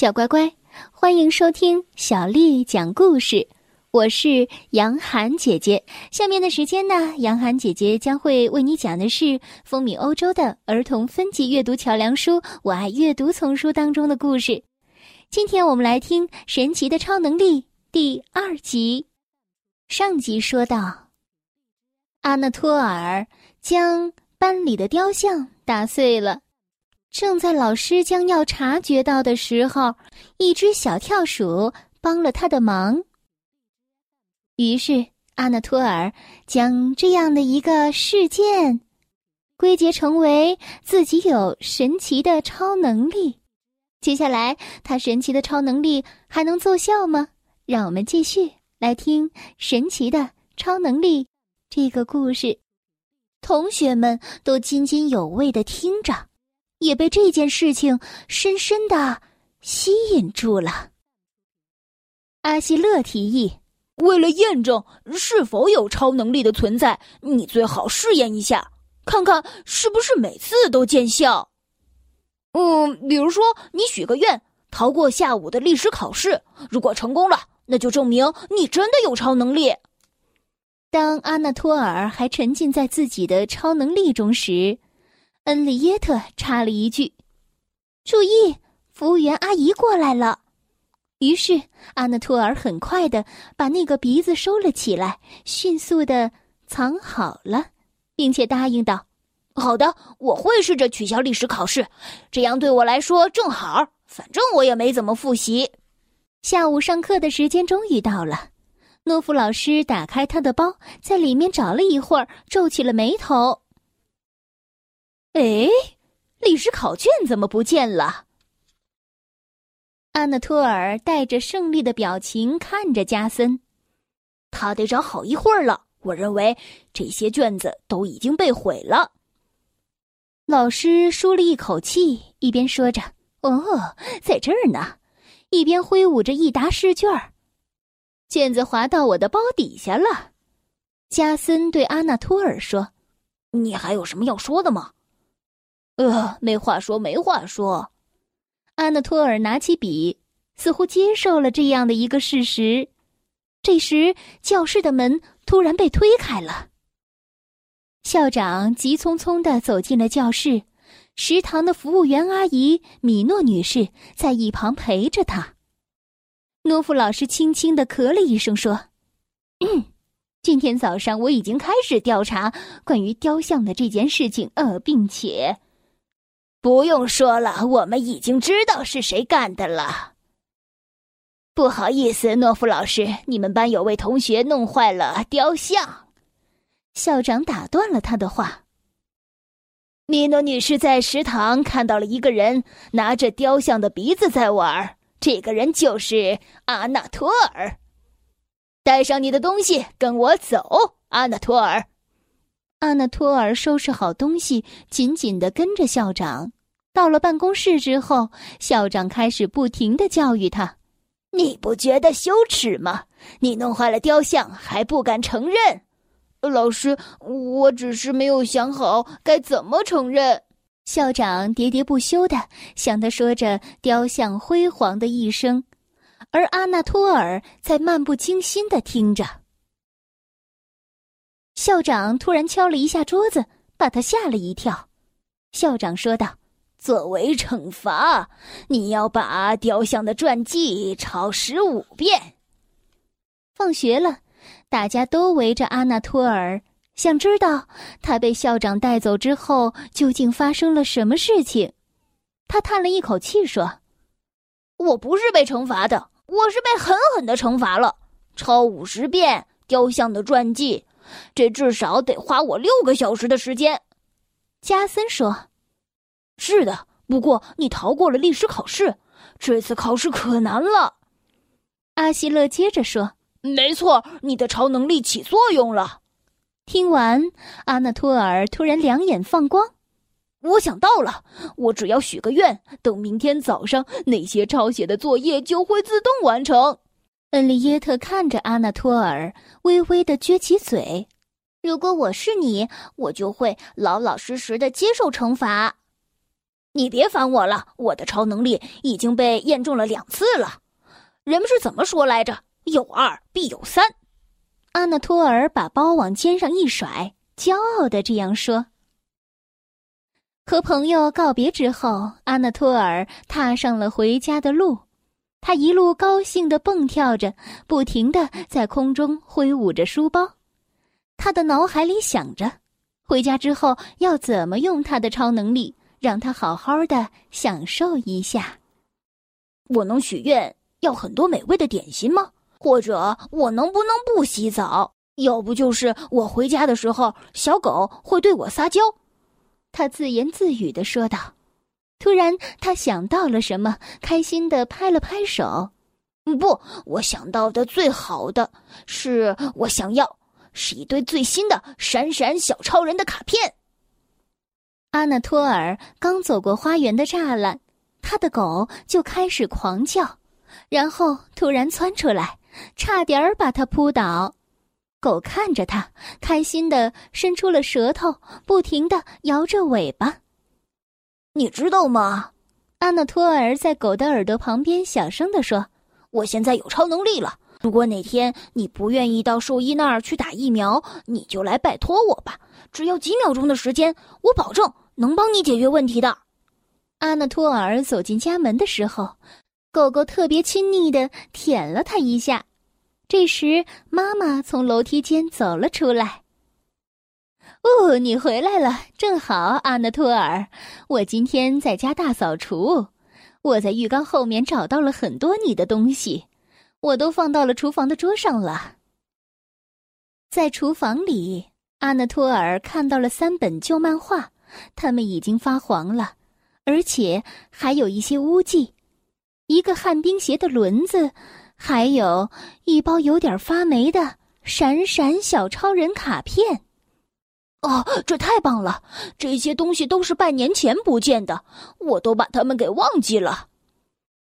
小乖乖，欢迎收听小丽讲故事。我是杨涵姐姐。下面的时间呢，杨涵姐姐将会为你讲的是风靡欧洲的儿童分级阅读桥梁书《我爱阅读》丛书当中的故事。今天我们来听《神奇的超能力》第二集。上集说到，阿纳托尔将班里的雕像打碎了。正在老师将要察觉到的时候，一只小跳鼠帮了他的忙。于是阿纳托尔将这样的一个事件归结成为自己有神奇的超能力。接下来，他神奇的超能力还能奏效吗？让我们继续来听《神奇的超能力》这个故事。同学们都津津有味的听着。也被这件事情深深的吸引住了。阿西勒提议，为了验证是否有超能力的存在，你最好试验一下，看看是不是每次都见效。嗯，比如说你许个愿，逃过下午的历史考试，如果成功了，那就证明你真的有超能力。当阿纳托尔还沉浸在自己的超能力中时。恩利耶特插了一句：“注意，服务员阿姨过来了。”于是阿纳托尔很快的把那个鼻子收了起来，迅速的藏好了，并且答应道：“好的，我会试着取消历史考试，这样对我来说正好。反正我也没怎么复习。”下午上课的时间终于到了，诺夫老师打开他的包，在里面找了一会儿，皱起了眉头。哎，历史考卷怎么不见了？阿纳托尔带着胜利的表情看着加森，他得找好一会儿了。我认为这些卷子都已经被毁了。老师舒了一口气，一边说着：“哦，在这儿呢。”一边挥舞着一沓试卷儿。卷子滑到我的包底下了。加森对阿纳托尔说：“你还有什么要说的吗？”呃，没话说，没话说。阿纳托尔拿起笔，似乎接受了这样的一个事实。这时，教室的门突然被推开了。校长急匆匆的走进了教室，食堂的服务员阿姨米诺女士在一旁陪着他。诺夫老师轻轻的咳了一声，说：“嗯，今天早上我已经开始调查关于雕像的这件事情，呃，并且。”不用说了，我们已经知道是谁干的了。不好意思，诺夫老师，你们班有位同学弄坏了雕像。校长打断了他的话。米诺女士在食堂看到了一个人拿着雕像的鼻子在玩，这个人就是阿纳托尔。带上你的东西，跟我走，阿纳托尔。阿纳托尔收拾好东西，紧紧的跟着校长。到了办公室之后，校长开始不停的教育他：“你不觉得羞耻吗？你弄坏了雕像还不敢承认？”老师，我只是没有想好该怎么承认。校长喋喋不休的向他说着雕像辉煌的一生，而阿纳托尔在漫不经心的听着。校长突然敲了一下桌子，把他吓了一跳。校长说道：“作为惩罚，你要把雕像的传记抄十五遍。”放学了，大家都围着阿纳托尔，想知道他被校长带走之后究竟发生了什么事情。他叹了一口气说：“我不是被惩罚的，我是被狠狠的惩罚了，抄五十遍雕像的传记。”这至少得花我六个小时的时间，加森说：“是的，不过你逃过了历史考试，这次考试可难了。”阿希勒接着说：“没错，你的超能力起作用了。”听完，阿纳托尔突然两眼放光：“我想到了，我只要许个愿，等明天早上那些抄写的作业就会自动完成。”恩利耶特看着阿纳托尔，微微的撅起嘴。如果我是你，我就会老老实实的接受惩罚。你别烦我了，我的超能力已经被验证了两次了。人们是怎么说来着？有二必有三。阿纳托尔把包往肩上一甩，骄傲的这样说。和朋友告别之后，阿纳托尔踏上了回家的路。他一路高兴的蹦跳着，不停的在空中挥舞着书包。他的脑海里想着，回家之后要怎么用他的超能力，让他好好的享受一下。我能许愿要很多美味的点心吗？或者我能不能不洗澡？要不就是我回家的时候，小狗会对我撒娇。他自言自语的说道。突然，他想到了什么，开心的拍了拍手。不，我想到的最好的是，我想要是一堆最新的闪闪小超人的卡片。阿纳托尔刚走过花园的栅栏，他的狗就开始狂叫，然后突然窜出来，差点儿把他扑倒。狗看着他，开心的伸出了舌头，不停的摇着尾巴。你知道吗？阿纳托尔在狗的耳朵旁边小声地说：“我现在有超能力了。如果哪天你不愿意到兽医那儿去打疫苗，你就来拜托我吧。只要几秒钟的时间，我保证能帮你解决问题的。”阿纳托尔走进家门的时候，狗狗特别亲昵的舔了他一下。这时，妈妈从楼梯间走了出来。哦，你回来了，正好，阿纳托尔。我今天在家大扫除，我在浴缸后面找到了很多你的东西，我都放到了厨房的桌上了。在厨房里，阿纳托尔看到了三本旧漫画，它们已经发黄了，而且还有一些污迹，一个旱冰鞋的轮子，还有一包有点发霉的闪闪小超人卡片。哦，这太棒了！这些东西都是半年前不见的，我都把它们给忘记了。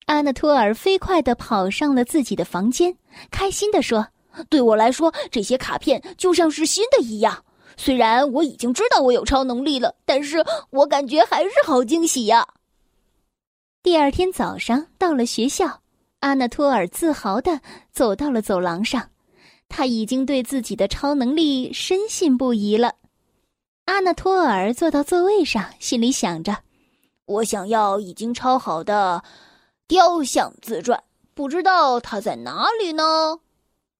阿纳托尔飞快的跑上了自己的房间，开心的说：“对我来说，这些卡片就像是新的一样。虽然我已经知道我有超能力了，但是我感觉还是好惊喜呀。”第二天早上到了学校，阿纳托尔自豪的走到了走廊上，他已经对自己的超能力深信不疑了。阿纳托尔坐到座位上，心里想着：“我想要已经抄好的雕像自传，不知道它在哪里呢？”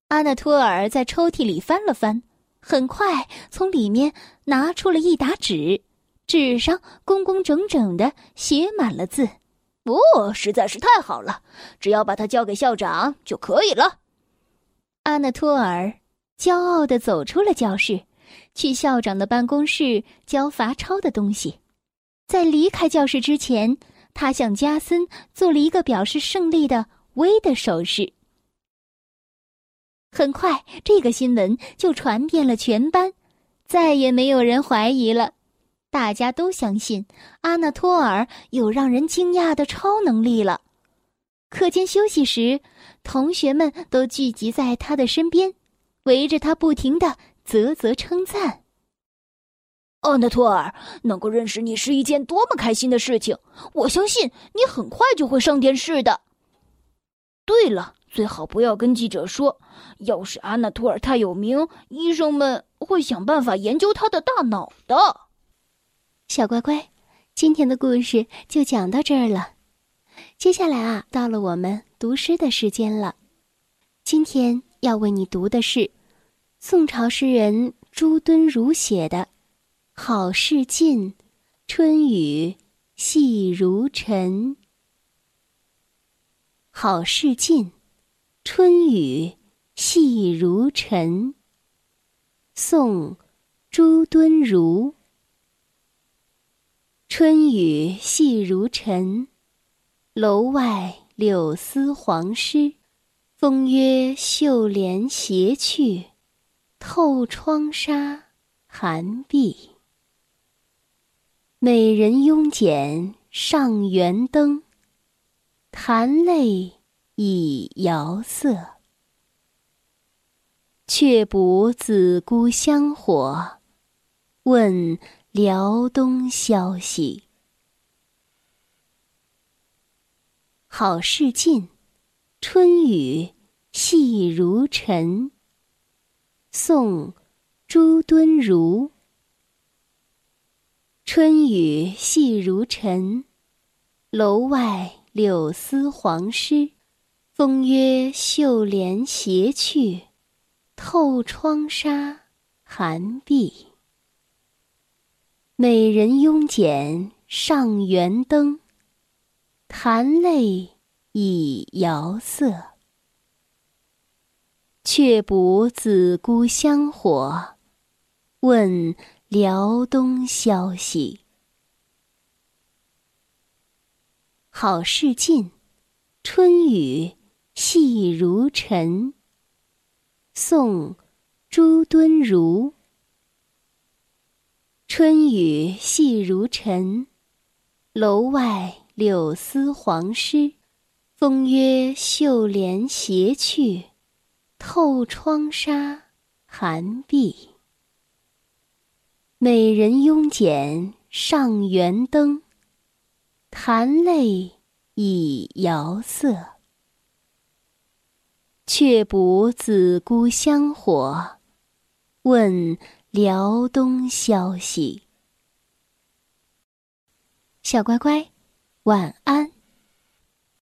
阿纳托尔在抽屉里翻了翻，很快从里面拿出了一沓纸，纸上工工整整的写满了字。哦，实在是太好了！只要把它交给校长就可以了。阿纳托尔骄傲的走出了教室。去校长的办公室交罚抄的东西，在离开教室之前，他向加森做了一个表示胜利的 V 的手势。很快，这个新闻就传遍了全班，再也没有人怀疑了，大家都相信阿纳托尔有让人惊讶的超能力了。课间休息时，同学们都聚集在他的身边，围着他不停的。啧啧称赞。阿纳托尔能够认识你是一件多么开心的事情！我相信你很快就会上电视的。对了，最好不要跟记者说，要是阿纳托尔太有名，医生们会想办法研究他的大脑的。小乖乖，今天的故事就讲到这儿了。接下来啊，到了我们读诗的时间了。今天要为你读的是。宋朝诗人朱敦儒写的《好事近，春雨细如尘》。好事近，春雨细如尘。宋，朱敦儒。春雨细如尘，楼外柳丝黄湿。风约绣帘斜去。透窗纱寒碧，美人慵剪上圆灯，弹泪已遥色。却补子姑香火，问辽东消息。好事近，春雨细如尘。宋，朱敦儒。春雨细如尘，楼外柳丝黄湿。风约绣帘斜去，透窗纱寒碧。美人慵剪上元灯，弹泪已遥色。却补子姑香火，问。辽东消息，好事近，春雨细如尘。宋，朱敦儒。春雨细如尘，楼外柳丝黄湿。风约绣帘斜去，透窗纱寒碧。美人慵剪上圆灯，弹泪已遥色。却补子姑香火，问辽东消息。小乖乖，晚安。